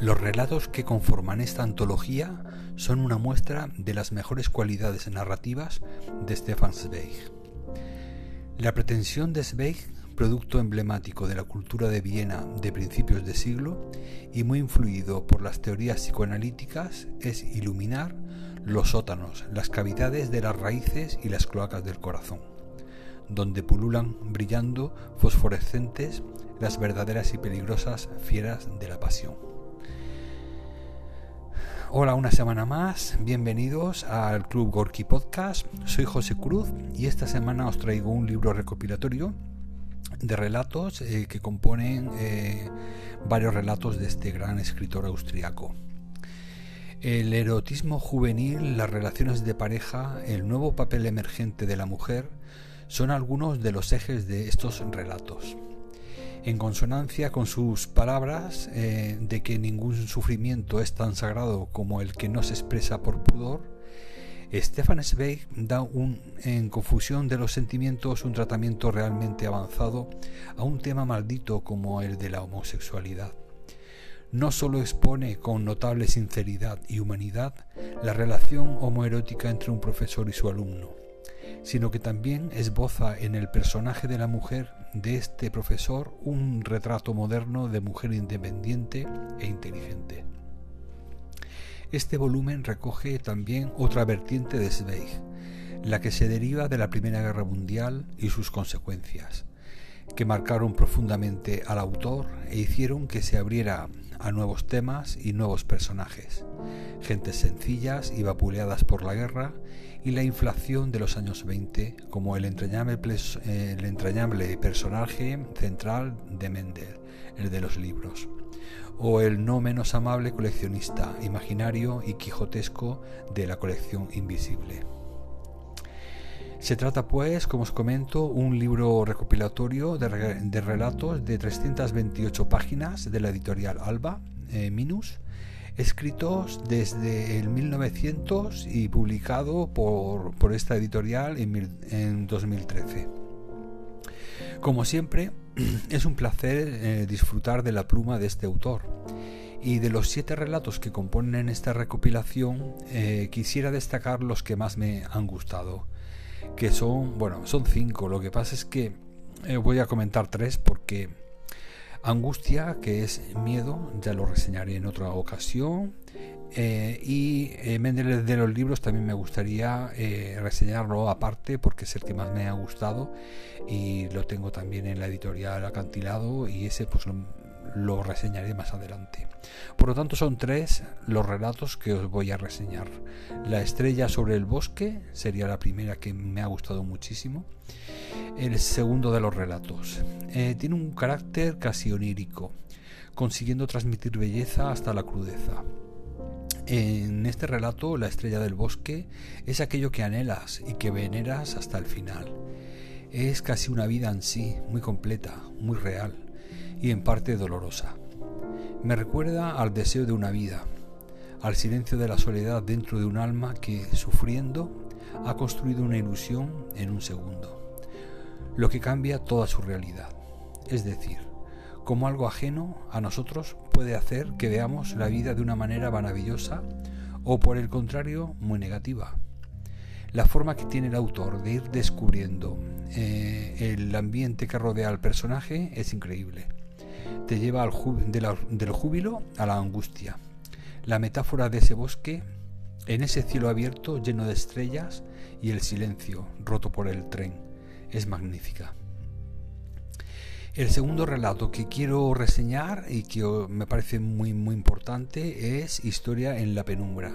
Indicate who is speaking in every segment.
Speaker 1: Los relatos que conforman esta antología son una muestra de las mejores cualidades narrativas de Stefan Zweig. La pretensión de Zweig, producto emblemático de la cultura de Viena de principios de siglo y muy influido por las teorías psicoanalíticas, es iluminar los sótanos, las cavidades de las raíces y las cloacas del corazón, donde pululan brillando fosforescentes las verdaderas y peligrosas fieras de la pasión. Hola una semana más, bienvenidos al Club Gorky Podcast. Soy José Cruz y esta semana os traigo un libro recopilatorio de relatos eh, que componen eh, varios relatos de este gran escritor austriaco. El erotismo juvenil, las relaciones de pareja, el nuevo papel emergente de la mujer son algunos de los ejes de estos relatos en consonancia con sus palabras eh, de que ningún sufrimiento es tan sagrado como el que no se expresa por pudor, Stefan Zweig da en confusión de los sentimientos un tratamiento realmente avanzado a un tema maldito como el de la homosexualidad. No solo expone con notable sinceridad y humanidad la relación homoerótica entre un profesor y su alumno, sino que también esboza en el personaje de la mujer de este profesor un retrato moderno de mujer independiente e inteligente. Este volumen recoge también otra vertiente de Zweig, la que se deriva de la Primera Guerra Mundial y sus consecuencias, que marcaron profundamente al autor e hicieron que se abriera a nuevos temas y nuevos personajes, gentes sencillas y vapuleadas por la guerra y la inflación de los años 20 como el entrañable, el entrañable personaje central de Mendel, el de los libros, o el no menos amable coleccionista imaginario y quijotesco de la colección invisible. Se trata, pues, como os comento, un libro recopilatorio de, relatos de 328 páginas de la editorial Alba, eh, Minus, escritos desde el 1900 y publicado por, esta editorial en, 2013. Como siempre, es un placer eh, disfrutar de la pluma de este autor. Y de los siete relatos que componen esta recopilación, eh, quisiera destacar los que más me han gustado. Que son, bueno, son cinco. Lo que pasa es que eh, voy a comentar tres porque Angustia, que es miedo, ya lo reseñaré en otra ocasión. Eh, y eh, de los libros también me gustaría eh, reseñarlo aparte porque es el que más me ha gustado y lo tengo también en la editorial Acantilado y ese pues lo, lo reseñaré más adelante. Por lo tanto, son tres los relatos que os voy a reseñar. La estrella sobre el bosque sería la primera que me ha gustado muchísimo. El segundo de los relatos. Eh, tiene un carácter casi onírico, consiguiendo transmitir belleza hasta la crudeza. En este relato, la estrella del bosque es aquello que anhelas y que veneras hasta el final. Es casi una vida en sí, muy completa, muy real y en parte dolorosa. Me recuerda al deseo de una vida, al silencio de la soledad dentro de un alma que, sufriendo, ha construido una ilusión en un segundo, lo que cambia toda su realidad. Es decir, como algo ajeno a nosotros puede hacer que veamos la vida de una manera maravillosa o por el contrario muy negativa. La forma que tiene el autor de ir descubriendo eh, el ambiente que rodea al personaje es increíble te lleva del júbilo a la angustia. La metáfora de ese bosque, en ese cielo abierto lleno de estrellas y el silencio roto por el tren, es magnífica. El segundo relato que quiero reseñar y que me parece muy muy importante es Historia en la penumbra.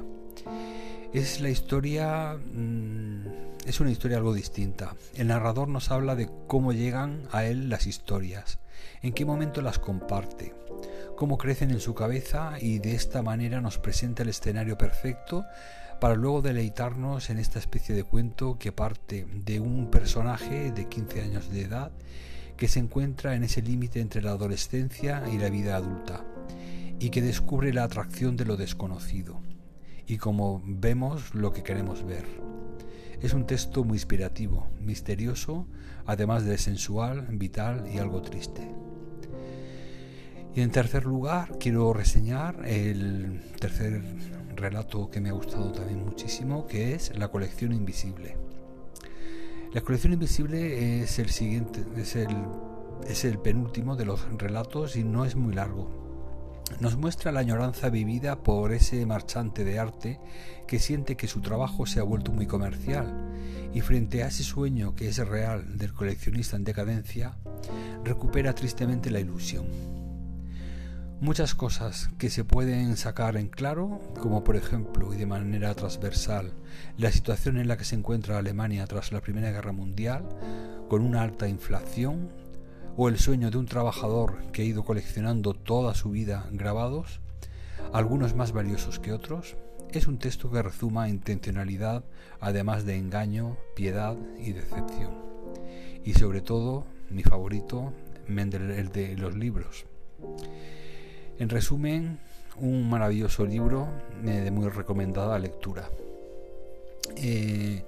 Speaker 1: Es la historia mm, es una historia algo distinta. El narrador nos habla de cómo llegan a él las historias en qué momento las comparte, cómo crecen en su cabeza y de esta manera nos presenta el escenario perfecto para luego deleitarnos en esta especie de cuento que parte de un personaje de 15 años de edad que se encuentra en ese límite entre la adolescencia y la vida adulta y que descubre la atracción de lo desconocido y como vemos lo que queremos ver. Es un texto muy inspirativo, misterioso, además de sensual, vital y algo triste. Y en tercer lugar, quiero reseñar el tercer relato que me ha gustado también muchísimo, que es La colección invisible. La colección invisible es el siguiente, es el, es el penúltimo de los relatos y no es muy largo. Nos muestra la añoranza vivida por ese marchante de arte que siente que su trabajo se ha vuelto muy comercial y frente a ese sueño que es real del coleccionista en decadencia, recupera tristemente la ilusión. Muchas cosas que se pueden sacar en claro, como por ejemplo y de manera transversal la situación en la que se encuentra Alemania tras la Primera Guerra Mundial, con una alta inflación, o el sueño de un trabajador que ha ido coleccionando toda su vida grabados, algunos más valiosos que otros, es un texto que rezuma intencionalidad, además de engaño, piedad y decepción. Y sobre todo, mi favorito, Mendel, el de los libros. En resumen, un maravilloso libro eh, de muy recomendada lectura. Eh,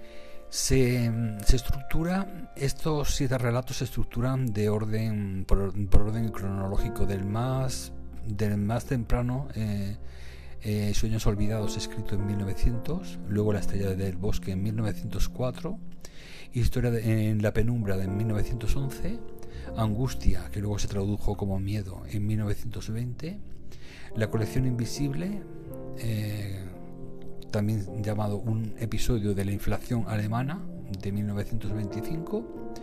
Speaker 1: se, estructura, estos siete relatos se estructuran de orden, por, orden cronológico, del más, del más temprano, eh, Sueños Olvidados, escrito en 1900, luego La Estrella del Bosque en 1904, Historia en la Penumbra de 1911, Angustia, que luego se tradujo como Miedo en 1920, La colección invisible, eh, también llamado Un episodio de la inflación alemana de 1925,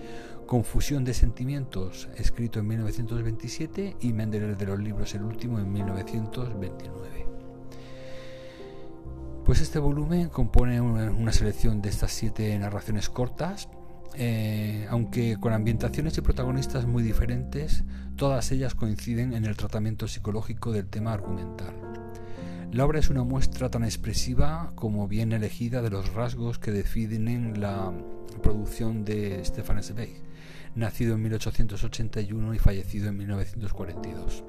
Speaker 1: Confusión de sentimientos, escrito en 1927, y Mendeler de los libros, el último, en 1929. Pues este volumen compone una selección de estas siete narraciones cortas eh, aunque con ambientaciones y protagonistas muy diferentes, todas ellas coinciden en el tratamiento psicológico del tema argumental. La obra es una muestra tan expresiva como bien elegida de los rasgos que definen la producción de Stefan Zweig, nacido en 1881 y fallecido en 1942.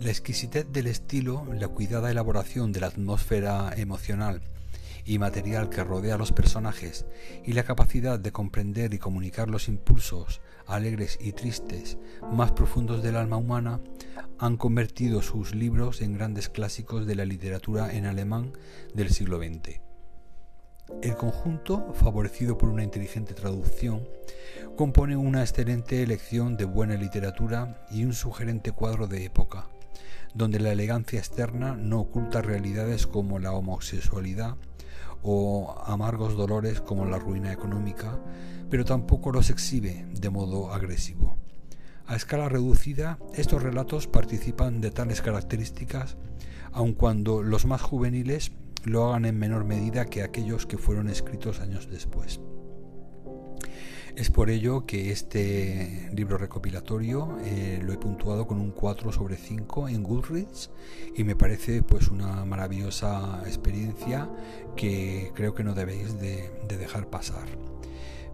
Speaker 1: La exquisitez del estilo, la cuidada elaboración de la atmósfera emocional y material que rodea a los personajes y la capacidad de comprender y comunicar los impulsos alegres y tristes más profundos del alma humana han convertido sus libros en grandes clásicos de la literatura en alemán del siglo XX. El conjunto, favorecido por una inteligente traducción, compone una excelente elección de buena literatura y un sugerente cuadro de época, donde la elegancia externa no oculta realidades como la homosexualidad, o amargos dolores como la ruina económica, pero tampoco los exhibe de modo agresivo. A escala reducida, estos relatos participan de tales características, aun cuando los más juveniles lo hagan en menor medida que aquellos que fueron escritos años después. Es por ello que este libro recopilatorio eh, lo he puntuado con un 4 sobre 5 en Goodreads y me parece pues una maravillosa experiencia que creo que no debéis de, dejar pasar.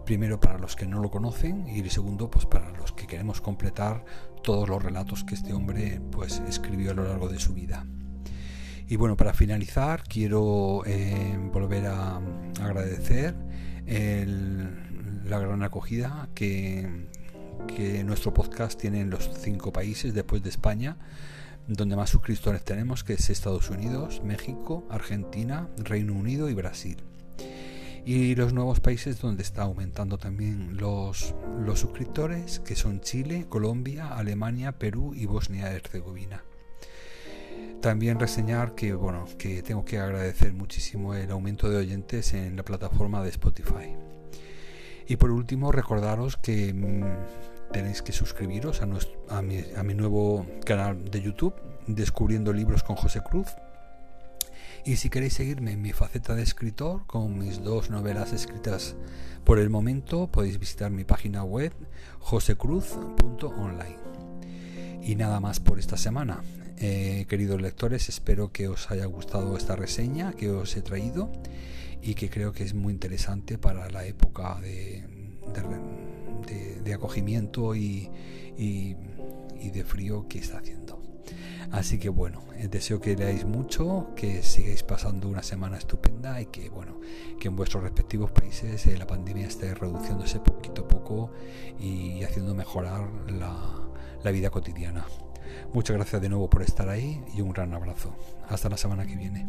Speaker 1: Primero para los que no lo conocen y segundo pues para los que queremos completar todos los relatos que este hombre pues escribió a lo largo de su vida. Y bueno, para finalizar quiero eh, volver a agradecer el, la gran acogida que, nuestro podcast tiene en los cinco países después de España, donde más suscriptores tenemos, que es Estados Unidos, México, Argentina, Reino Unido y Brasil. Y los nuevos países donde está aumentando también los, los suscriptores, que son Chile, Colombia, Alemania, Perú y Bosnia-Herzegovina. También reseñar que bueno, que tengo que agradecer muchísimo el aumento de oyentes en la plataforma de Spotify. Y por último, recordaros que mm, tenéis que suscribiros a, mi nuevo canal de YouTube, Descubriendo Libros con José Cruz. Y si queréis seguirme en mi faceta de escritor, con mis dos novelas escritas por el momento, podéis visitar mi página web josecruz.online. Y nada más por esta semana. Eh, queridos lectores, espero que os haya gustado esta reseña que os he traído y que creo que es muy interesante para la época de, de, acogimiento y, y, de frío que está haciendo. Así que bueno, eh, deseo que leáis mucho, que sigáis pasando una semana estupenda y que bueno, que en vuestros respectivos países eh, la pandemia esté reduciéndose poquito a poco y haciendo mejorar la, la vida cotidiana. Muchas gracias de nuevo por estar ahí y un gran abrazo. Hasta la semana que viene.